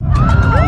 you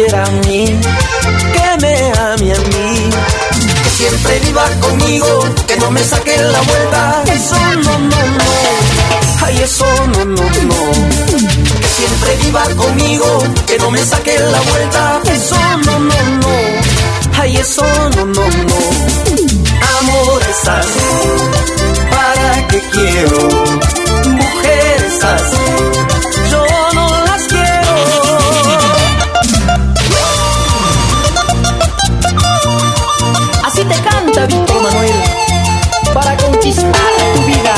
Quiera a mí, que me ame a mí, que siempre viva conmigo, que no me saque la vuelta. Eso no, no, no, ay, eso no, no, no. Que siempre viva conmigo, que no me saque la vuelta. Eso no, no, no, ay, eso no, no, no. Amor estás, ¿para qué quiero? Mujeres así, canta Víctor Manuel para conquistar tu vida.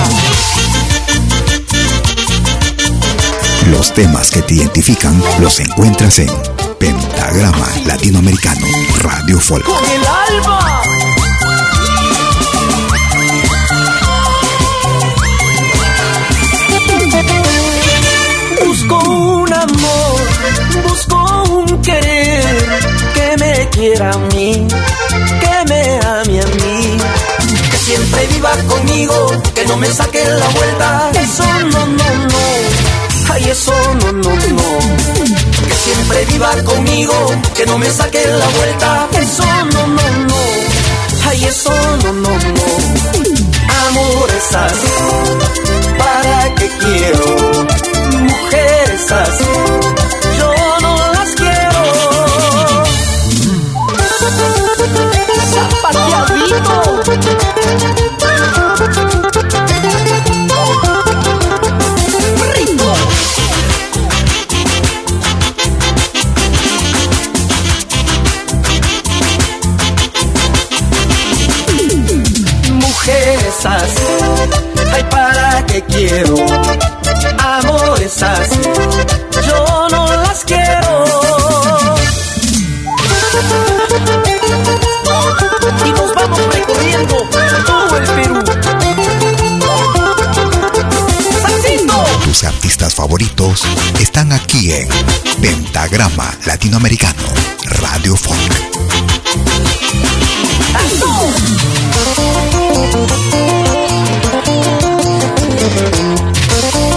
Los temas que te identifican los encuentras en Pentagrama Latinoamericano, Radio Folk. Con el alma. Busco un amor, busco un querer que quiera a mí, que me ame a mí, que siempre viva conmigo, que no me saque la vuelta. Eso no, no, no, ay, eso no, no, no. Que siempre viva conmigo, que no me saque la vuelta. Eso programa latinoamericano Radio Funk.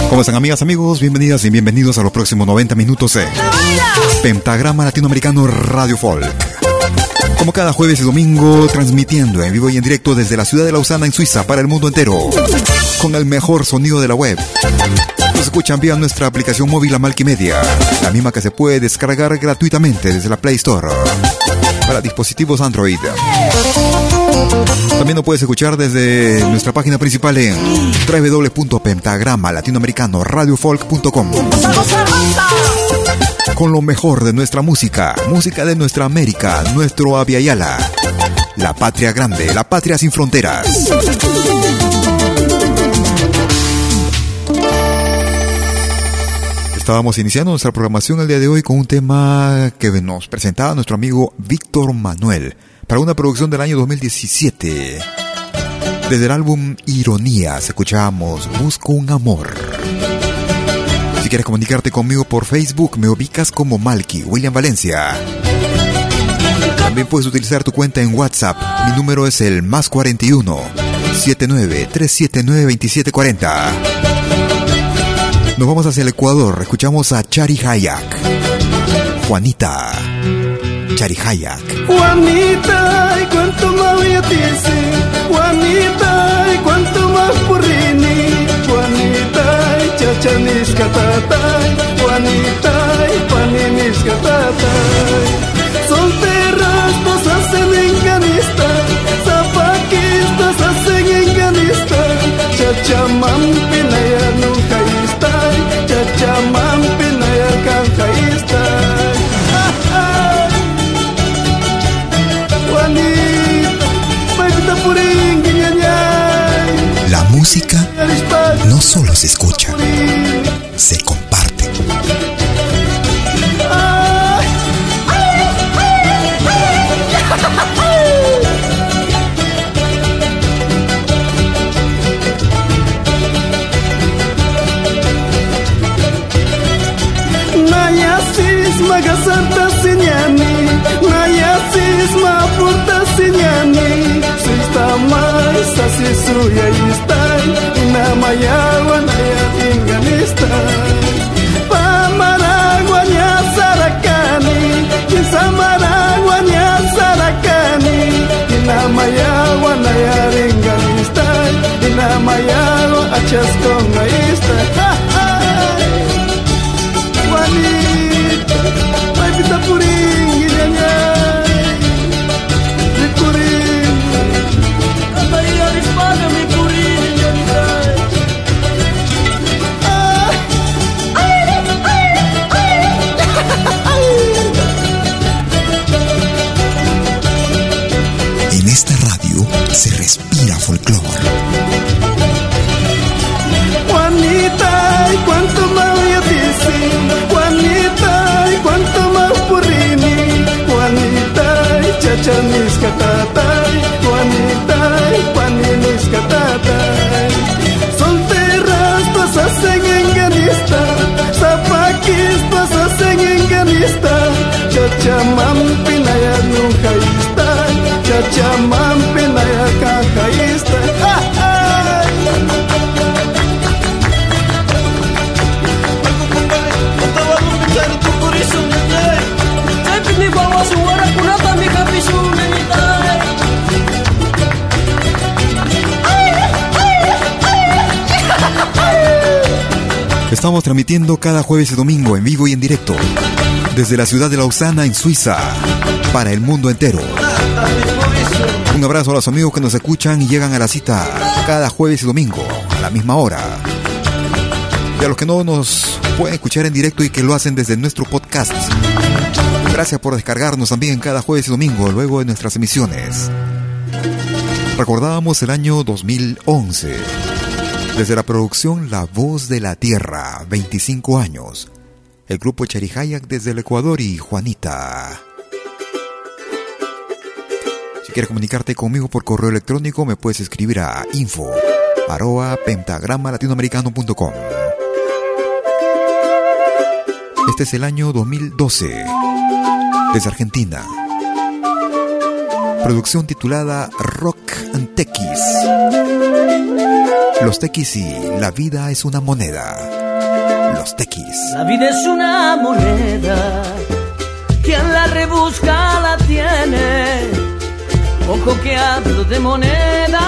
¿Cómo están amigas, amigos? Bienvenidas y bienvenidos a los próximos 90 minutos de Pentagrama Latinoamericano Radio Folk. Como cada jueves y domingo, transmitiendo en vivo y en directo desde la ciudad de Lausana, en Suiza, para el mundo entero, con el mejor sonido de la web Escuchan vía nuestra aplicación móvil Amalquimedia, la misma que se puede descargar gratuitamente desde la Play Store para dispositivos Android. También nos puedes escuchar desde nuestra página principal en www.pentagrama latinoamericano radiofolk.com con lo mejor de nuestra música, música de nuestra América, nuestro Aviala, la patria grande, la patria sin fronteras. Estábamos iniciando nuestra programación el día de hoy con un tema que nos presentaba nuestro amigo Víctor Manuel para una producción del año 2017. Desde el álbum Ironías escuchamos Busco un amor. Si quieres comunicarte conmigo por Facebook, me ubicas como Malky, William Valencia. También puedes utilizar tu cuenta en WhatsApp. Mi número es el más 41 79 379 2740. Nos vamos hacia el Ecuador. Escuchamos a Chari Hayak. Juanita. Chari Hayak. Juanita, ¿y cuánto más voy a? Juanita, ¿y cuánto más porrini? Juanita, y chachanis katatay. Juanita, y paninis katatay. Solteras hacen enganista, zapaquistas hacen enganista. Chachamampi solo se escucha, se comparte. Naya sisma gasarta sinyani Mayawan ay ating ganista Pamaragwa niya sarakani Kisamaragwa niya sarakani Inamayawan ay aring ganista Inamayawan achas kong naista Ha! Está. ¡Ja, ja! Estamos transmitiendo cada jueves y domingo en vivo y en directo desde la ciudad de Lausana, en Suiza, para el mundo entero. Abrazo a los amigos que nos escuchan y llegan a la cita cada jueves y domingo a la misma hora. Y a los que no nos pueden escuchar en directo y que lo hacen desde nuestro podcast. Gracias por descargarnos también cada jueves y domingo luego de nuestras emisiones. Recordábamos el año 2011. Desde la producción La Voz de la Tierra, 25 años. El grupo Charihayak desde el Ecuador y Juanita. Si quieres comunicarte conmigo por correo electrónico, me puedes escribir a info arroba pentagrama latinoamericano.com. Este es el año 2012, desde Argentina. Producción titulada Rock and Tequis. Los tequis y La vida es una moneda. Los tequis. La vida es una moneda, quien la rebusca la tiene. Ojo que hablo de monedas,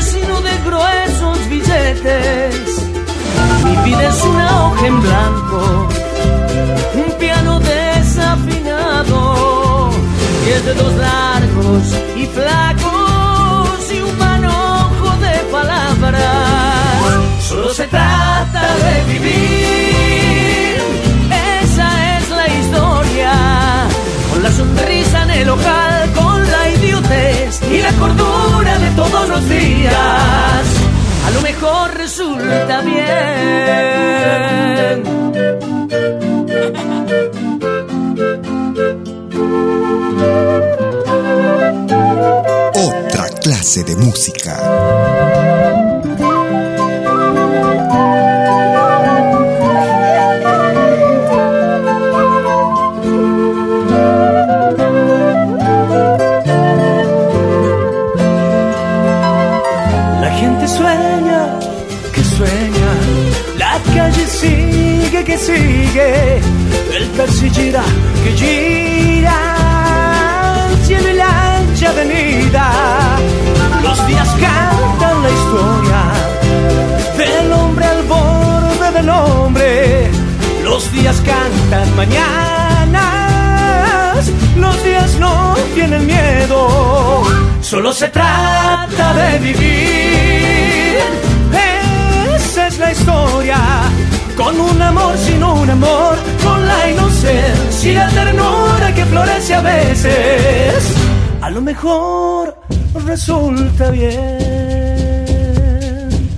sino de gruesos billetes. Mi vida es una hoja en blanco, un piano desafinado, diez dedos largos y flacos y un manojo de palabras. Solo se trata de vivir, esa es la historia, con la sonrisa en el la y la cordura de todos los días a lo mejor resulta bien. Otra clase de música. Taxi gira, que gira, y la avenida, los días cantan la historia, del hombre al borde del hombre, los días cantan mañanas, los días no tienen miedo, solo se trata de vivir. Esa es la historia, con un amor sin un amor, con la inocencia y la ternura que florece a veces. A lo mejor resulta bien.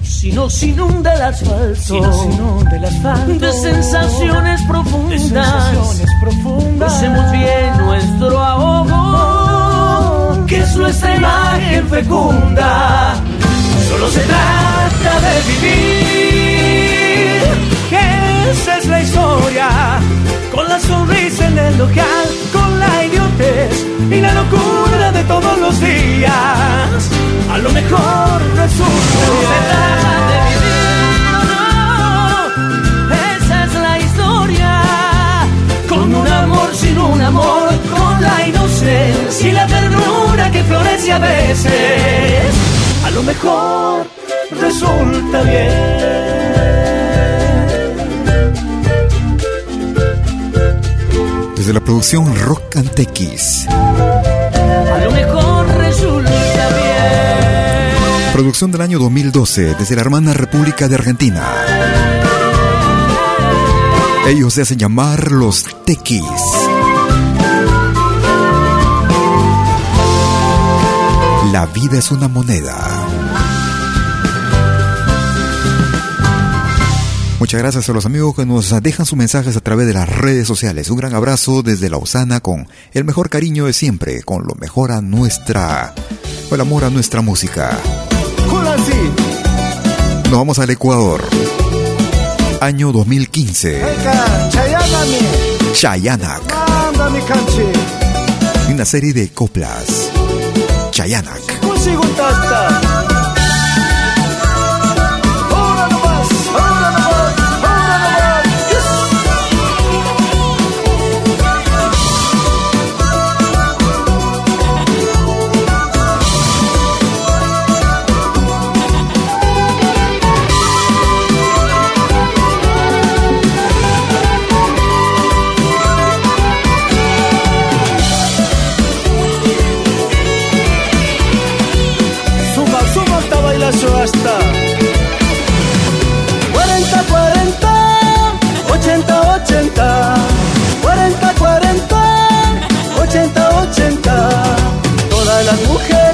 Si no se inunda el asfalto, Si inunda el asfalto, de sensaciones profundas, de sensaciones profundas. Hacemos bien nuestro ahogo, que es nuestra imagen fecunda. Solo se trata de vivir, esa es la historia, con la sonrisa en el ojal, con la idiotez y la locura de todos los días. A lo mejor resulta bien. No, esa es la historia, con un amor sin un amor, con la inocencia y la ternura que florece a veces. A lo mejor resulta bien. Desde la producción Rock and Tequis. A lo mejor resulta bien. Producción del año 2012 desde la hermana República de Argentina. Ellos se hacen llamar los Tequis. La vida es una moneda. Muchas gracias a los amigos que nos dejan sus mensajes a través de las redes sociales. Un gran abrazo desde Lausana con el mejor cariño de siempre, con lo mejor a nuestra, o el amor a nuestra música. Nos vamos al Ecuador. Año 2015. Chayanak. Una serie de coplas. Chayanak. Todas las mujeres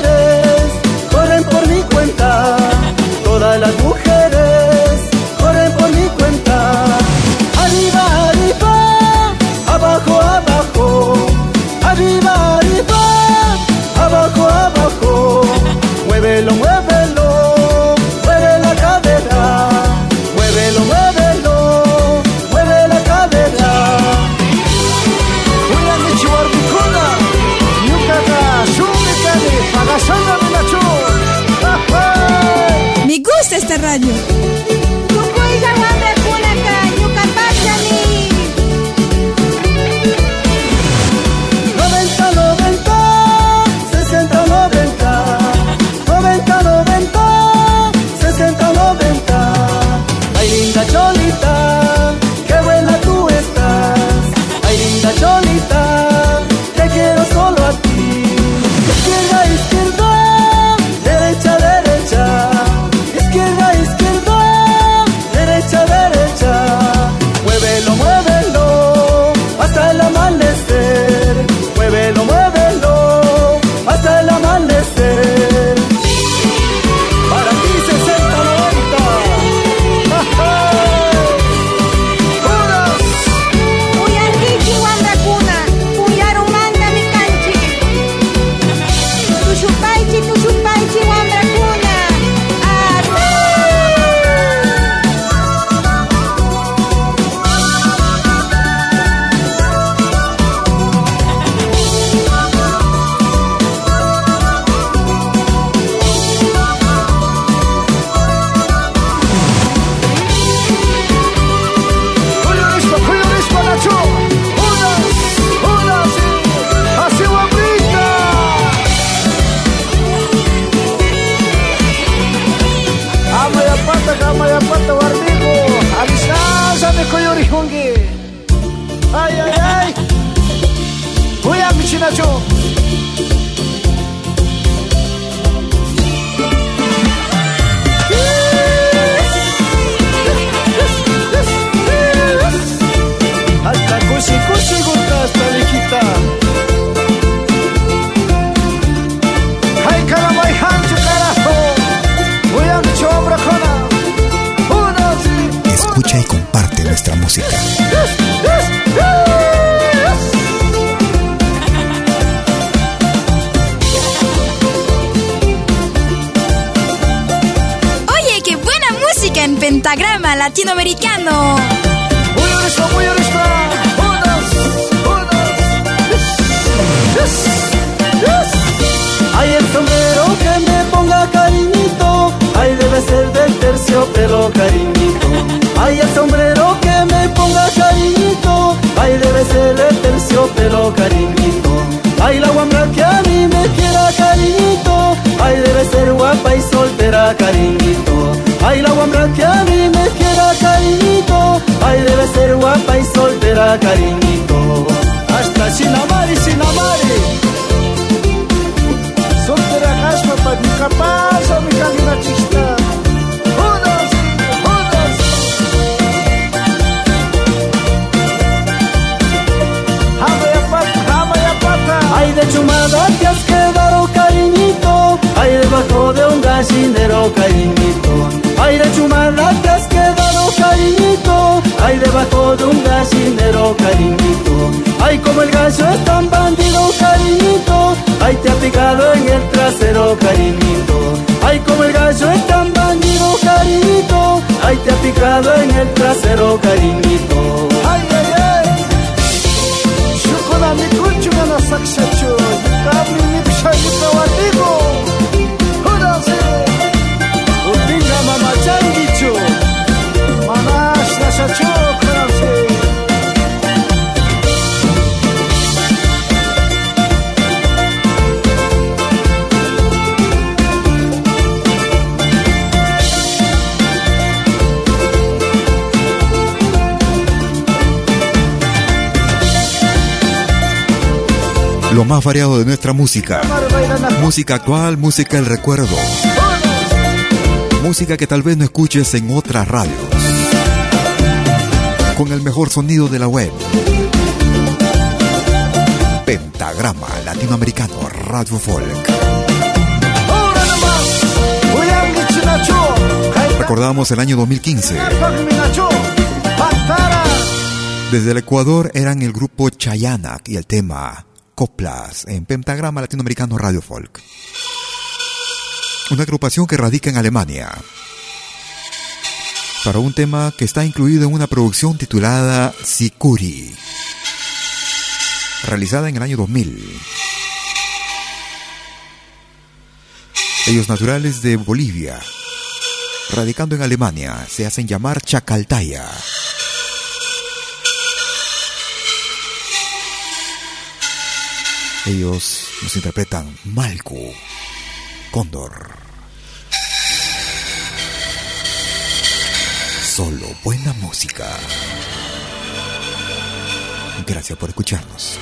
kalingi más variado de nuestra música. Música actual, música del recuerdo. Música que tal vez no escuches en otras radios. Con el mejor sonido de la web. Pentagrama Latinoamericano Radio Folk. Recordamos el año 2015. Desde el Ecuador eran el grupo Chayanak y el tema coplas en Pentagrama Latinoamericano Radio Folk. Una agrupación que radica en Alemania. Para un tema que está incluido en una producción titulada Sikuri, realizada en el año 2000. Ellos naturales de Bolivia, radicando en Alemania, se hacen llamar Chacaltaya. Ellos nos interpretan Malco, Cóndor. Solo buena música. Gracias por escucharnos.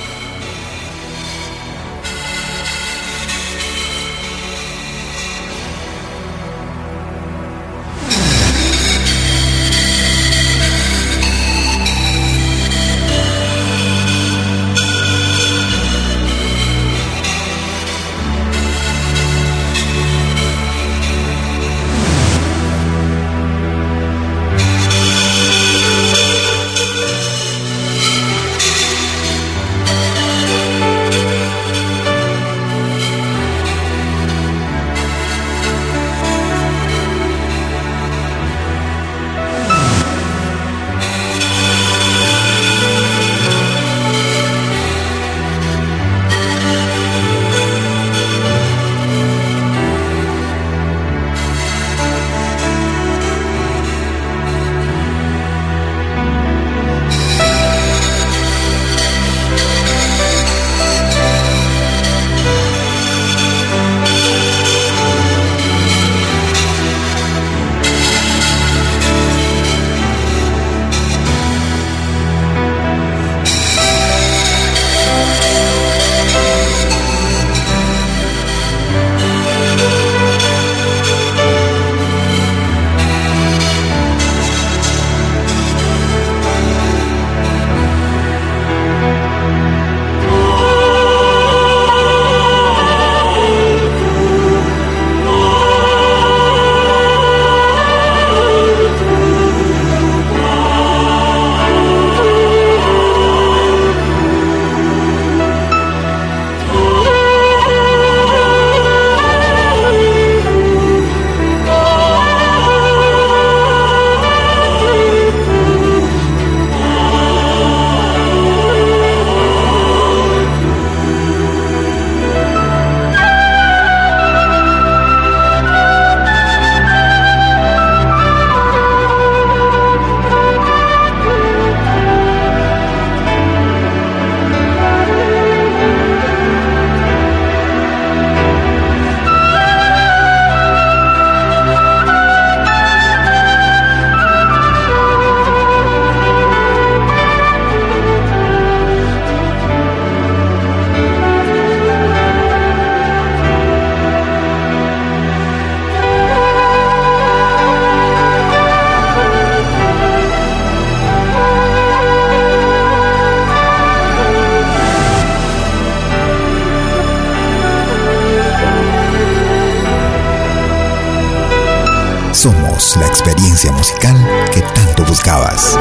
Somos la experiencia musical que tanto buscabas.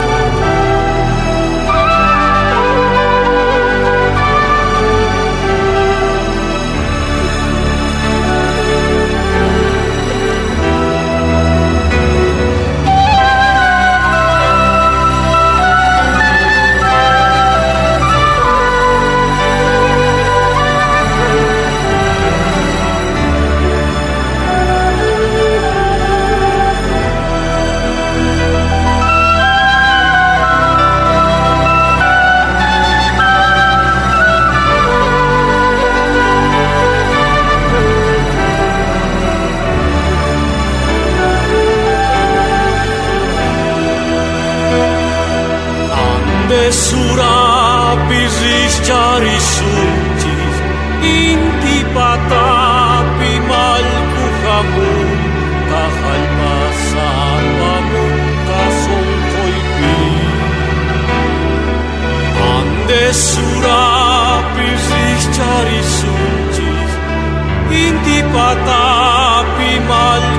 πατάπη μαλλιά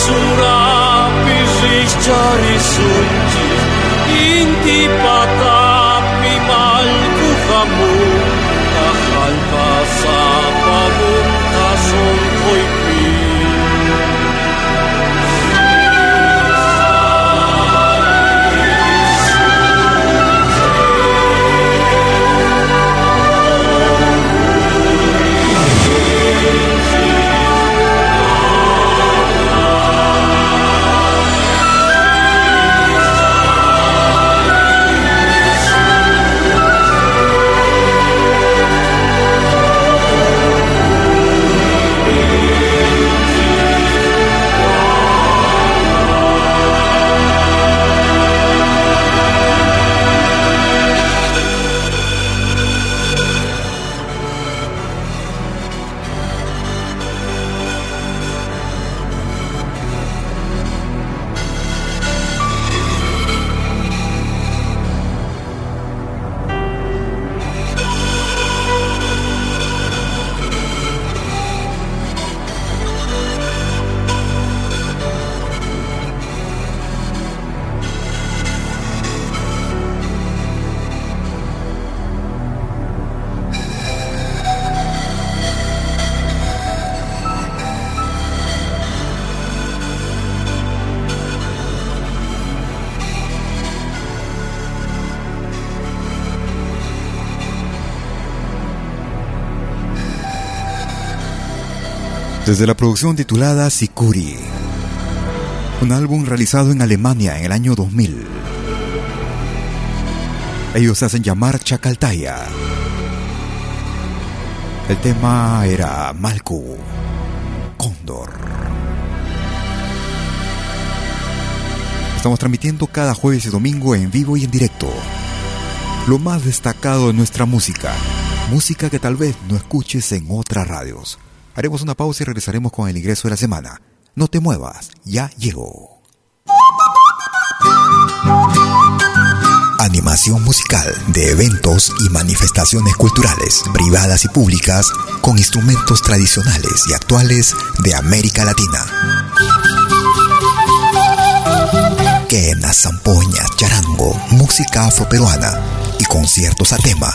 surapis is jari suncis inti desde la producción titulada Sikuri, un álbum realizado en Alemania en el año 2000. Ellos se hacen llamar Chacaltaya. El tema era Malku, Cóndor. Estamos transmitiendo cada jueves y domingo en vivo y en directo. Lo más destacado de nuestra música. Música que tal vez no escuches en otras radios. Haremos una pausa y regresaremos con el ingreso de la semana. No te muevas, ya llegó. Animación musical de eventos y manifestaciones culturales, privadas y públicas, con instrumentos tradicionales y actuales de América Latina. Quenas, zampoñas, charango, música afroperuana y conciertos a tema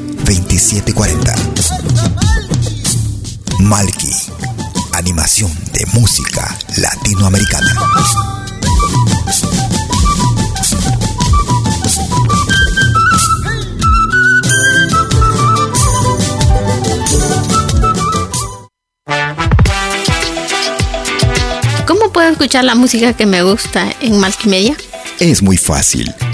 2740. Malki, animación de música latinoamericana. ¿Cómo puedo escuchar la música que me gusta en Malkimedia? Es muy fácil.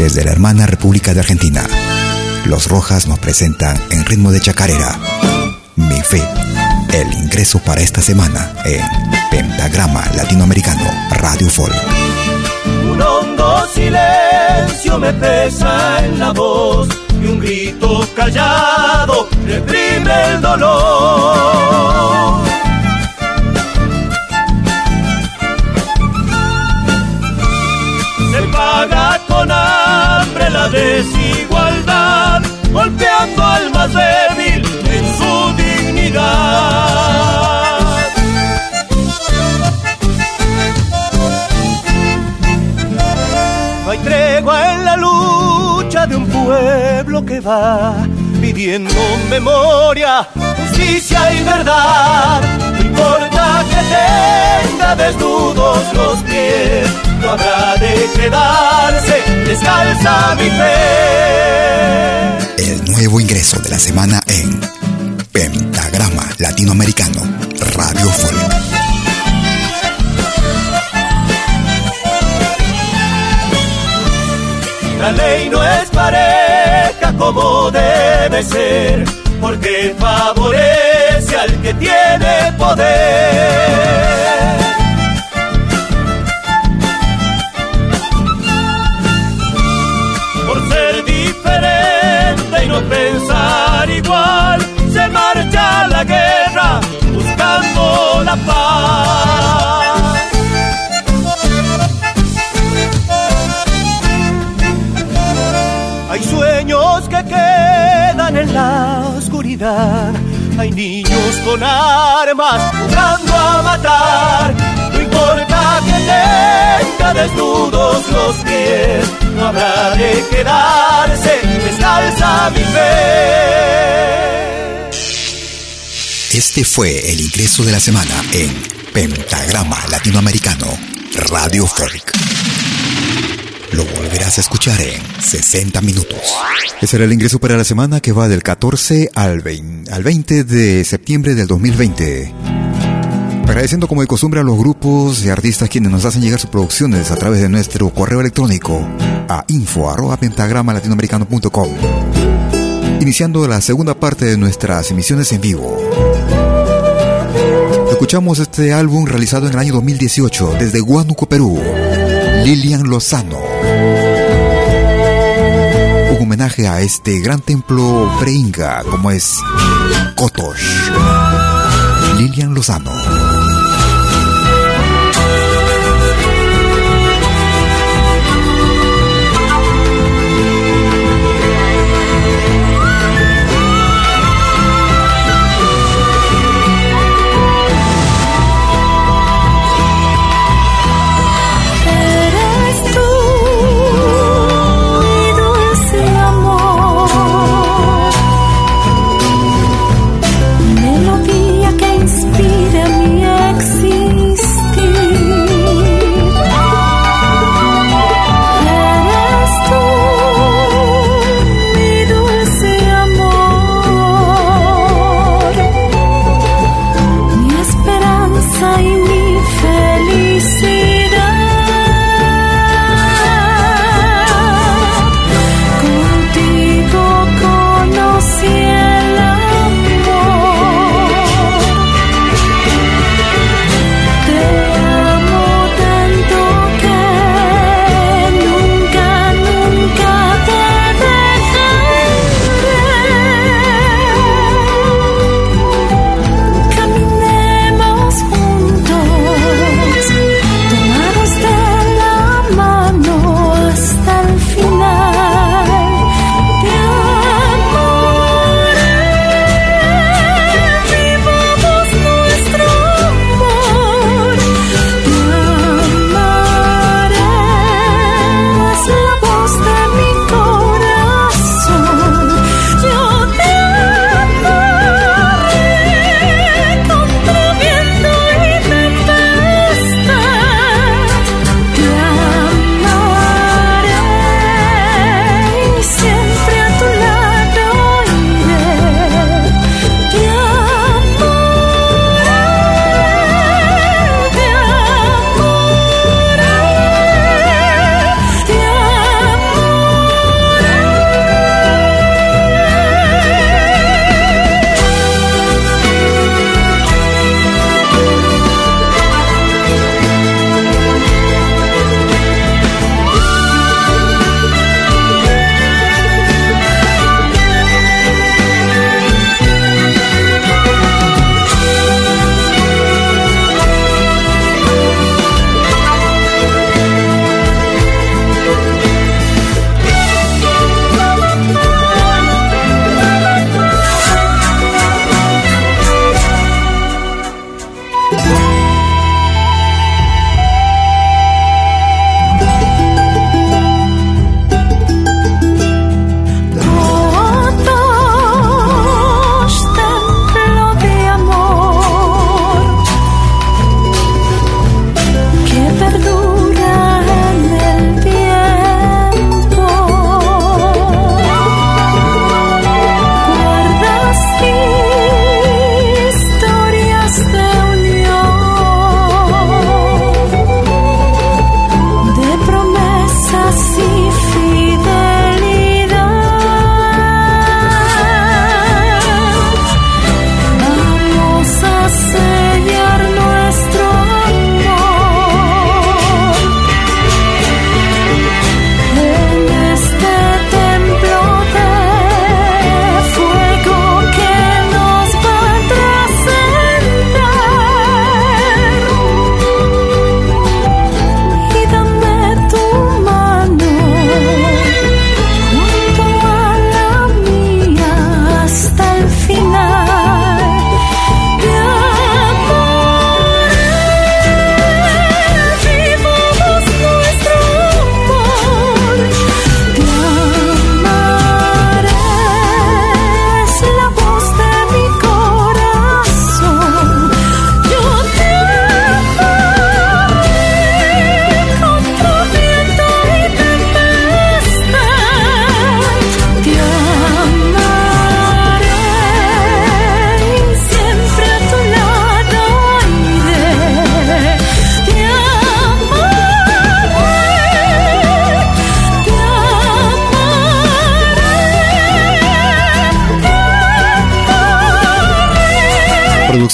Desde la hermana República de Argentina, los Rojas nos presentan en ritmo de chacarera Mi Fe, el ingreso para esta semana en Pentagrama Latinoamericano Radio Folk. Un hondo silencio me pesa en la voz y un grito callado reprime el dolor. Desigualdad, golpeando al más débil en su dignidad. No hay tregua en la lucha de un pueblo que va pidiendo memoria, justicia y verdad. No importa que tenga desnudos los pies, no habrá de quedarse descalza mi fe. El nuevo ingreso de la semana en Pentagrama Latinoamericano Radio Folk. La ley no es pareja como debe ser, porque favorece al que tiene poder. Hay sueños que quedan en la oscuridad. Hay niños con armas jugando a matar. No importa que tenga desnudos los pies, no habrá de quedarse descalza mi fe. Este fue el ingreso de la semana en Pentagrama Latinoamericano, Radio Folk. Lo volverás a escuchar en 60 minutos. Ese será el ingreso para la semana que va del 14 al 20, de septiembre del 2020. Agradeciendo como de costumbre a los grupos y artistas quienes nos hacen llegar sus producciones a través de nuestro correo electrónico a info.pentagrama.latinoamericano.com. Iniciando la segunda parte de nuestras emisiones en vivo. Escuchamos este álbum realizado en el año 2018 desde Huánuco, Perú. Lilian Lozano. Un homenaje a este gran templo preinga como es Kotosh. Lilian Lozano.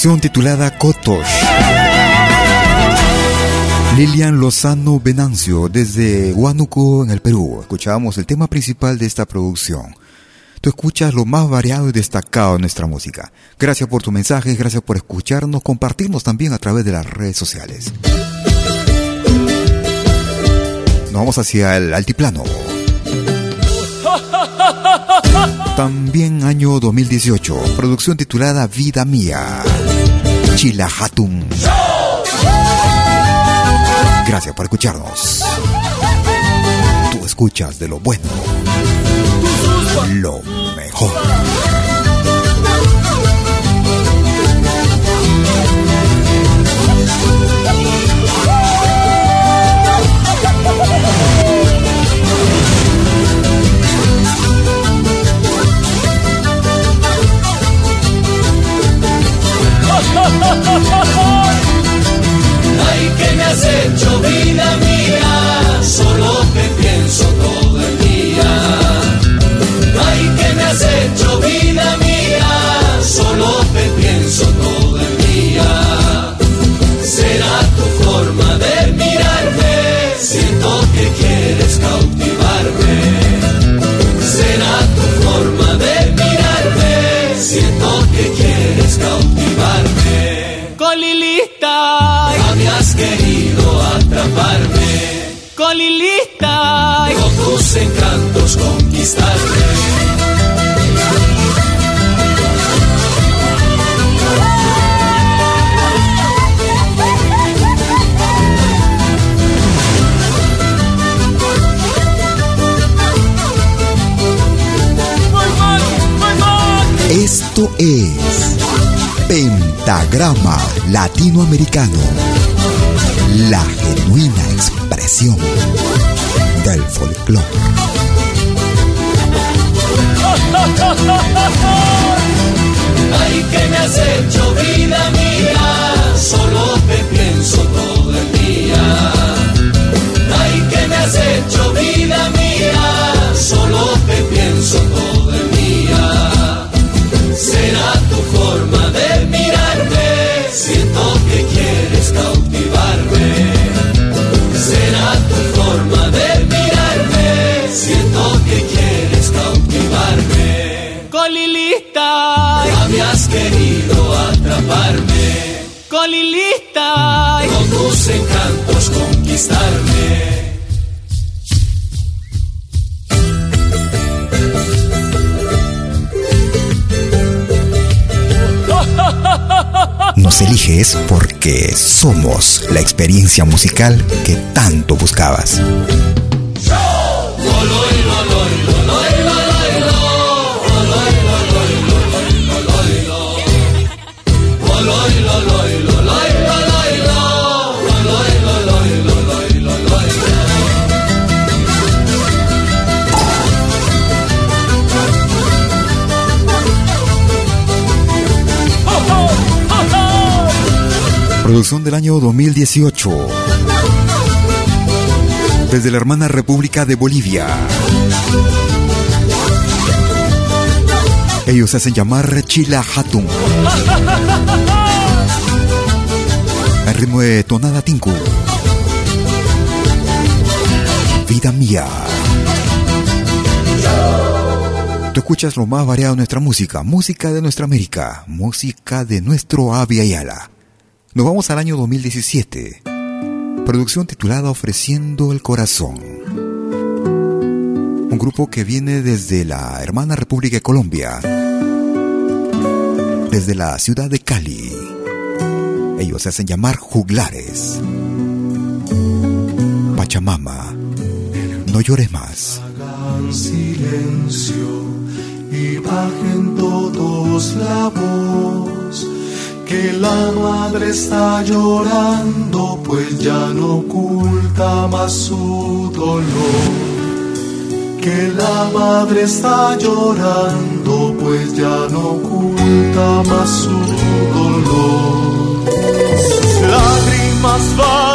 Producción titulada Kotosh. Lilian Lozano Venancio, desde Huánuco, en el Perú. Escuchábamos el tema principal de esta producción. Tú escuchas lo más variado y destacado de nuestra música. Gracias por tu mensaje, gracias por escucharnos, compartirnos también a través de las redes sociales. Nos vamos hacia el altiplano. También año 2018, producción titulada Vida Mía. Chilajatum. Gracias por escucharnos. Tú escuchas de lo bueno, lo mejor. Latinoamericano, la genuina expresión del folclore. Ay, que me has hecho vida mía, solo te pienso todo el día. Ay, que me has hecho vida mía, Nos eliges porque somos la experiencia musical que tanto buscabas. Producción del año 2018. Desde la hermana República de Bolivia. Ellos hacen llamar Chila Hatun. El ritmo de tonada tinku. Vida mía. Tú escuchas lo más variado de nuestra música, música de nuestra América, música de nuestro Avia Yala. Nos vamos al año 2017. Producción titulada Ofreciendo el Corazón. Un grupo que viene desde la hermana República de Colombia. Desde la ciudad de Cali. Ellos se hacen llamar juglares. Pachamama, no llores más. Hagan silencio y bajen todos la voz que la madre está llorando, pues ya no oculta más su dolor. Que la madre está llorando, pues ya no oculta más su dolor. Sus lágrimas van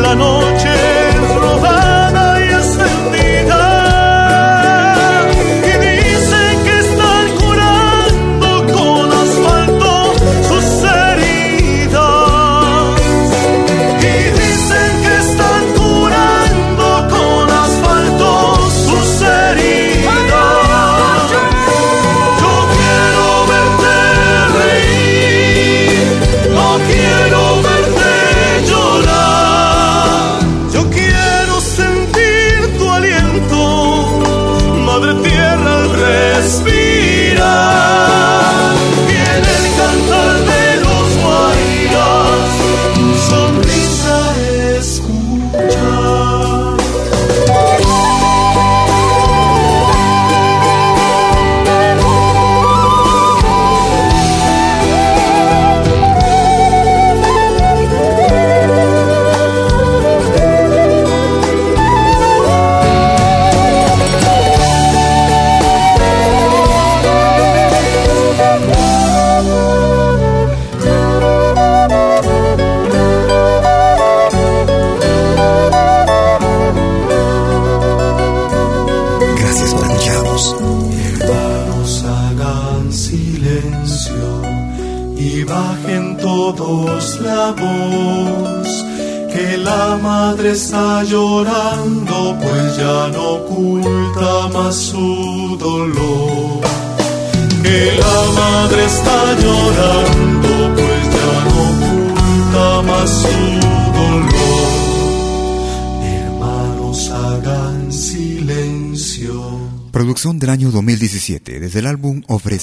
la noche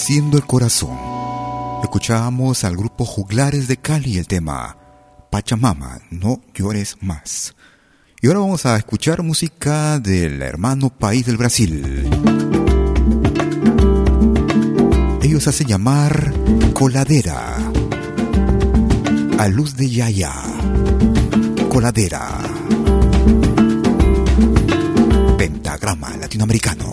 Ofreciendo el Corazón. Escuchábamos al grupo Juglares de Cali el tema Pachamama, no llores más. Y ahora vamos a escuchar música del hermano país del Brasil. Ellos hacen llamar Coladera. A luz de Yaya. Coladera. Pentagrama latinoamericano.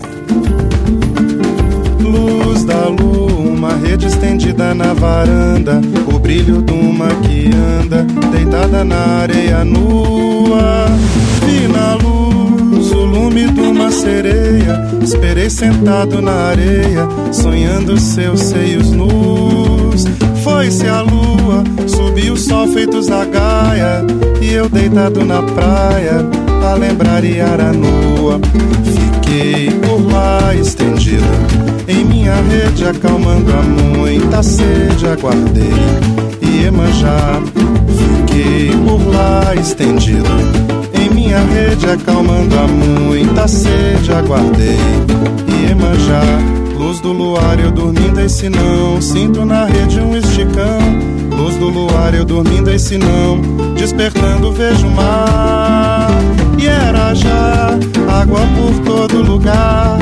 Luz da lua, uma rede estendida na varanda. O brilho de uma que anda, deitada na areia nua. Vi na luz o lume de uma sereia. Esperei sentado na areia, sonhando seus seios nus. Foi-se a lua, subiu o sol feito zagaia. E eu deitado na praia, a lembrar Iara nua. Fiquei por lá estendida em minha rede, acalmando a muita sede, aguardei Iemanjá. Fiquei por lá estendida em minha rede, acalmando a muita sede, aguardei Iemanjá. Luz do luar, eu dormindo, esse não. Sinto na rede um esticão. Luz do luar, eu dormindo, esse não. Despertando, vejo o mar. E era já água por todo lugar.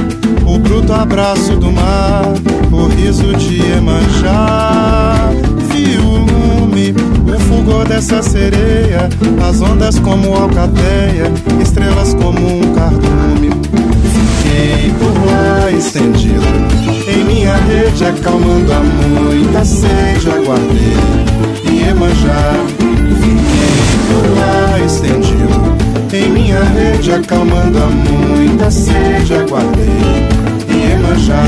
O bruto abraço do mar, o riso de Iemanjá. Vi o lume, o fulgor dessa sereia. As ondas como alcateia, estrelas como um cardume. Fiquei por lá estendido em minha rede, acalmando a muita sede. Aguardei Iemanjá. Fiquei por lá estendido em minha rede, acalmando a muita sede. Aguardei Iemanjá.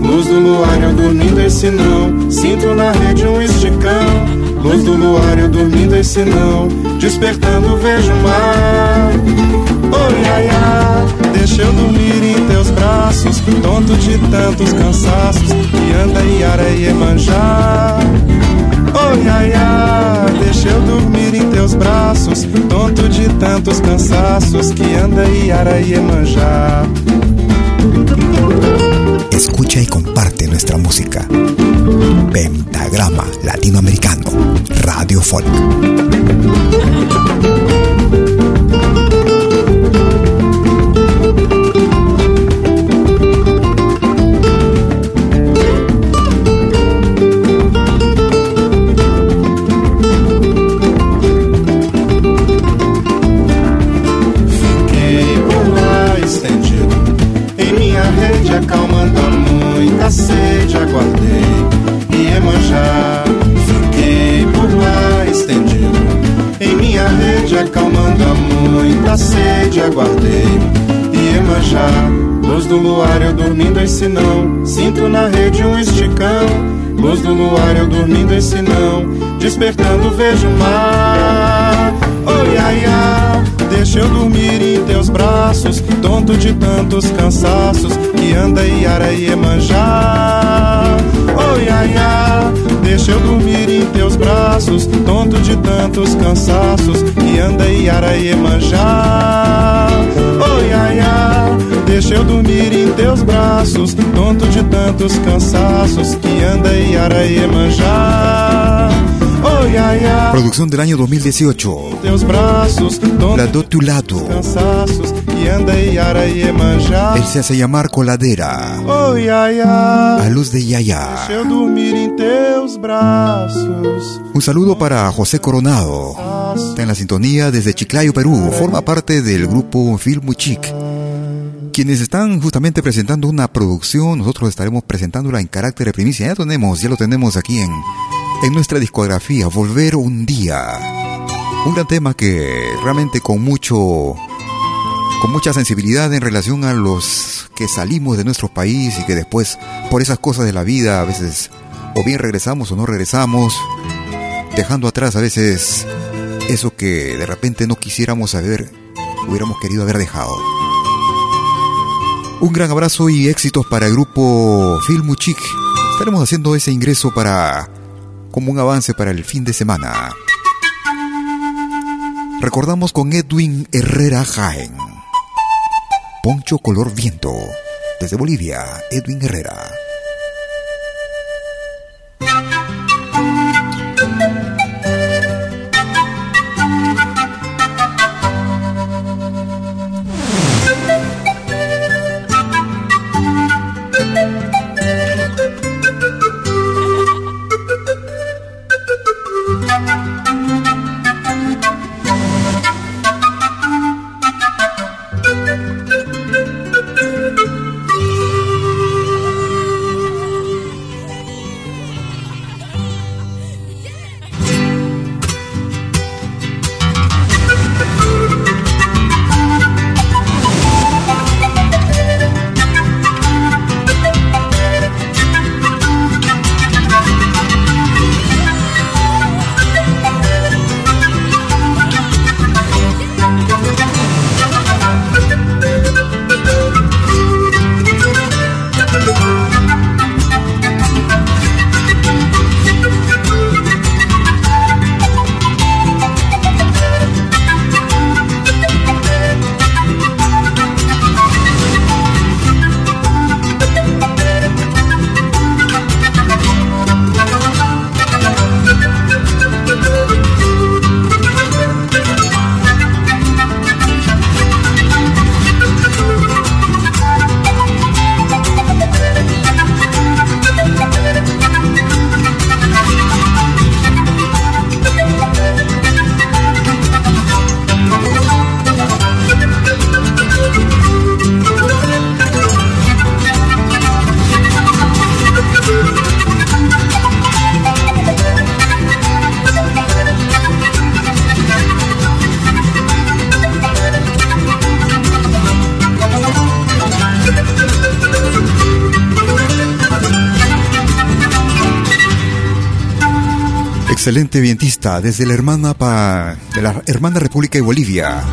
Luz do luar, eu dormindo, esse não. Sinto na rede um esticão. Luz do luar, eu dormindo, esse não. Despertando vejo o mar. Oh, ai, ai, deixa eu dormir em teus braços, tonto de tantos cansaços, e anda e areia manjar. Oh, ai, ai, deixa eu dormir em teus braços, tonto de tantos cansaços, que anda e areia manjar. Escucha y comparte nuestra música. Pentagrama Latinoamericano, Radio Folk. guardei e é Iemanjá Fiquei por lá estendido Em minha rede acalmando a muita sede. Aguardei e é Iemanjá Luz do luar eu dormindo esse não. Sinto na rede um esticão. Luz do luar eu dormindo esse não. Despertando vejo o mar. Oh, ia, ia Deixa eu dormir em teus braços Tonto de tantos cansaços Que anda e ara e Iemanjá Oi, ai, ai Deixa eu dormir em teus braços Tonto de tantos cansaços Que anda e ara e Iemanjá Oi, ai, ai Deixa eu dormir em teus braços Tonto de tantos cansaços Que anda e Producción del año 2018. La do tu lado. Él se hace llamar coladera. A luz de Yaya. Un saludo para José Coronado. Está en la sintonía desde Chiclayo, Perú. Forma parte del grupo Film Chic. Quienes están justamente presentando una producción, nosotros estaremos presentándola en carácter de primicia. Ya tenemos, ya lo tenemos aquí en en nuestra discografía Volver un día. Un gran tema que realmente con mucho con mucha sensibilidad en relación a los que salimos de nuestro país y que después por esas cosas de la vida a veces o bien regresamos o no regresamos, dejando atrás a veces eso que de repente no quisiéramos haber, hubiéramos querido haber dejado. Un gran abrazo y éxitos para el grupo Filmuchic. Estaremos haciendo ese ingreso para como un avance para el fin de semana. Recordamos con Edwin Herrera Jaén. Poncho color viento. Desde Bolivia, Edwin Herrera. Excelente vientista desde la hermana pa, de la hermana República de Bolivia.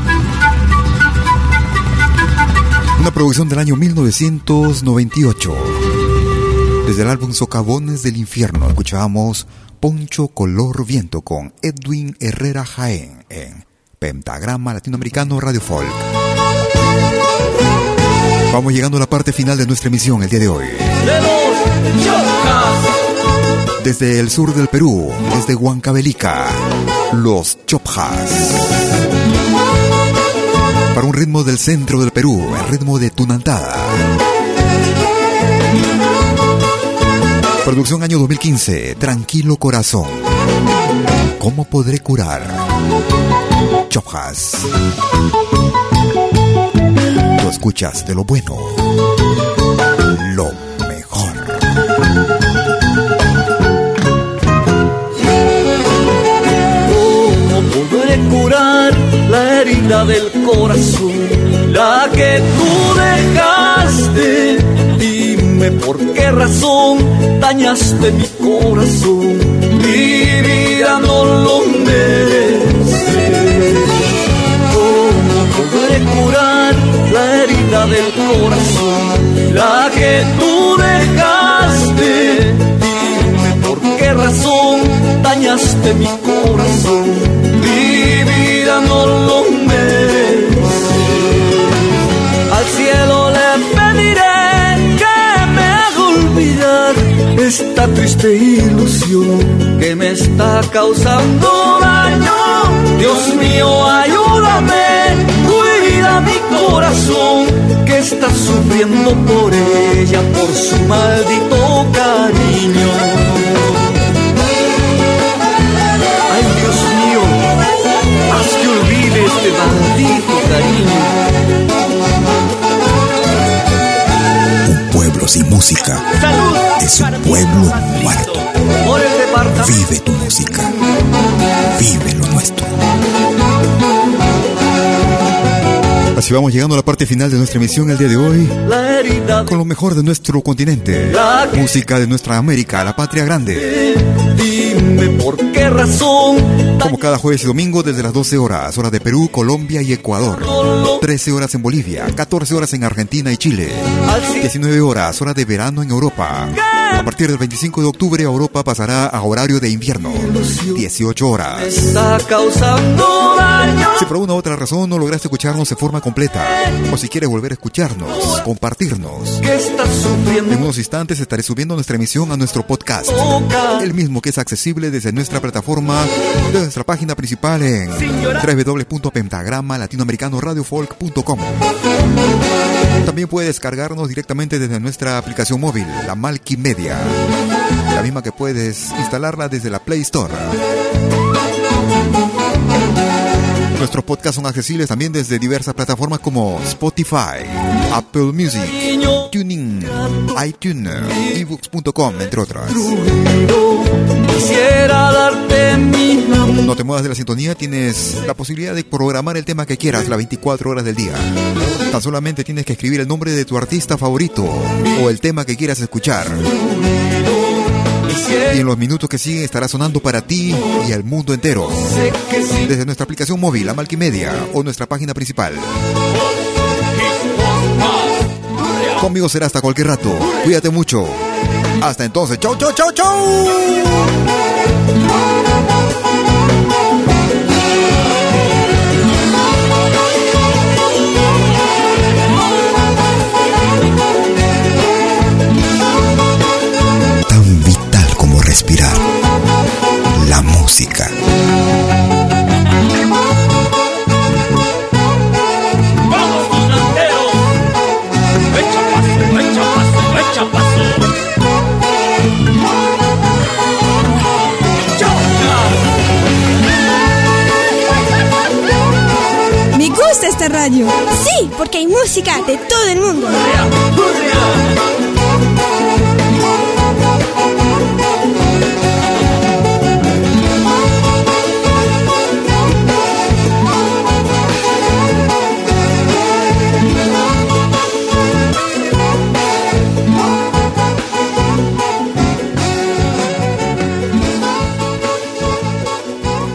Una producción del año 1998. Desde el álbum Socavones del Infierno escuchábamos Poncho Color Viento con Edwin Herrera Jaén en Pentagrama Latinoamericano Radio Folk. Vamos llegando a la parte final de nuestra emisión el día de hoy. Desde el sur del Perú, desde Huancavelica, los Chopjas. Para un ritmo del centro del Perú, el ritmo de Tunantada. Producción año 2015, Tranquilo Corazón. ¿Cómo podré curar? Chopjas. Lo escuchas de lo bueno. Lo curar la herida del corazón, la que tú dejaste. Dime por qué razón dañaste mi corazón, mi vida no lo merece. ¿Cómo podré curar la herida del corazón, la que tú dejaste? Dime por qué razón dañaste mi corazón cielo le pediré que me haga olvidar esta triste ilusión que me está causando daño. Dios mío, ayúdame, cuida mi corazón que está sufriendo por ella, por su maldito cariño. este maldito cariño. Pueblo sin música es un pueblo muerto. Vive tu música. Vive lo nuestro. Así vamos llegando a la parte final de nuestra emisión el día de hoy. Con lo mejor de nuestro continente. Música de nuestra América, la patria grande. Dime por qué razón. Como cada jueves y domingo desde las 12 horas, hora de Perú, Colombia y Ecuador. 13 horas en Bolivia, 14 horas en Argentina y Chile. 19 horas, hora de verano en Europa. A partir del 25 de octubre, Europa pasará a horario de invierno. 18 horas. Si por una u otra razón no lograste escucharnos de forma completa, o si quieres volver a escucharnos, compartirnos, en unos instantes estaré subiendo nuestra emisión a nuestro podcast, el mismo que es accesible desde nuestra plataforma, nuestra página principal en www.pentagrama-latinoamericano-radiofolk.com. También puedes descargarnos directamente desde nuestra aplicación móvil, la Malky Media, la misma que puedes instalarla desde la Play Store. Nuestros podcasts son accesibles también desde diversas plataformas como Spotify, Apple Music, Tuning, iTunes, ebooks.com, entre otras. No te muevas de la sintonía, tienes la posibilidad de programar el tema que quieras las 24 horas del día. Tan solamente tienes que escribir el nombre de tu artista favorito o el tema que quieras escuchar. Y en los minutos que siguen estará sonando para ti y el mundo entero. Desde nuestra aplicación móvil, la Malquimedia o nuestra página principal. Conmigo será hasta cualquier rato. Cuídate mucho. Hasta entonces. Chau, chau, chau, chau. respirar. La música. gusta esta radio. Sí, porque hay música de todo el mundo.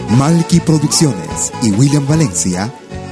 Malky Producciones y William Valencia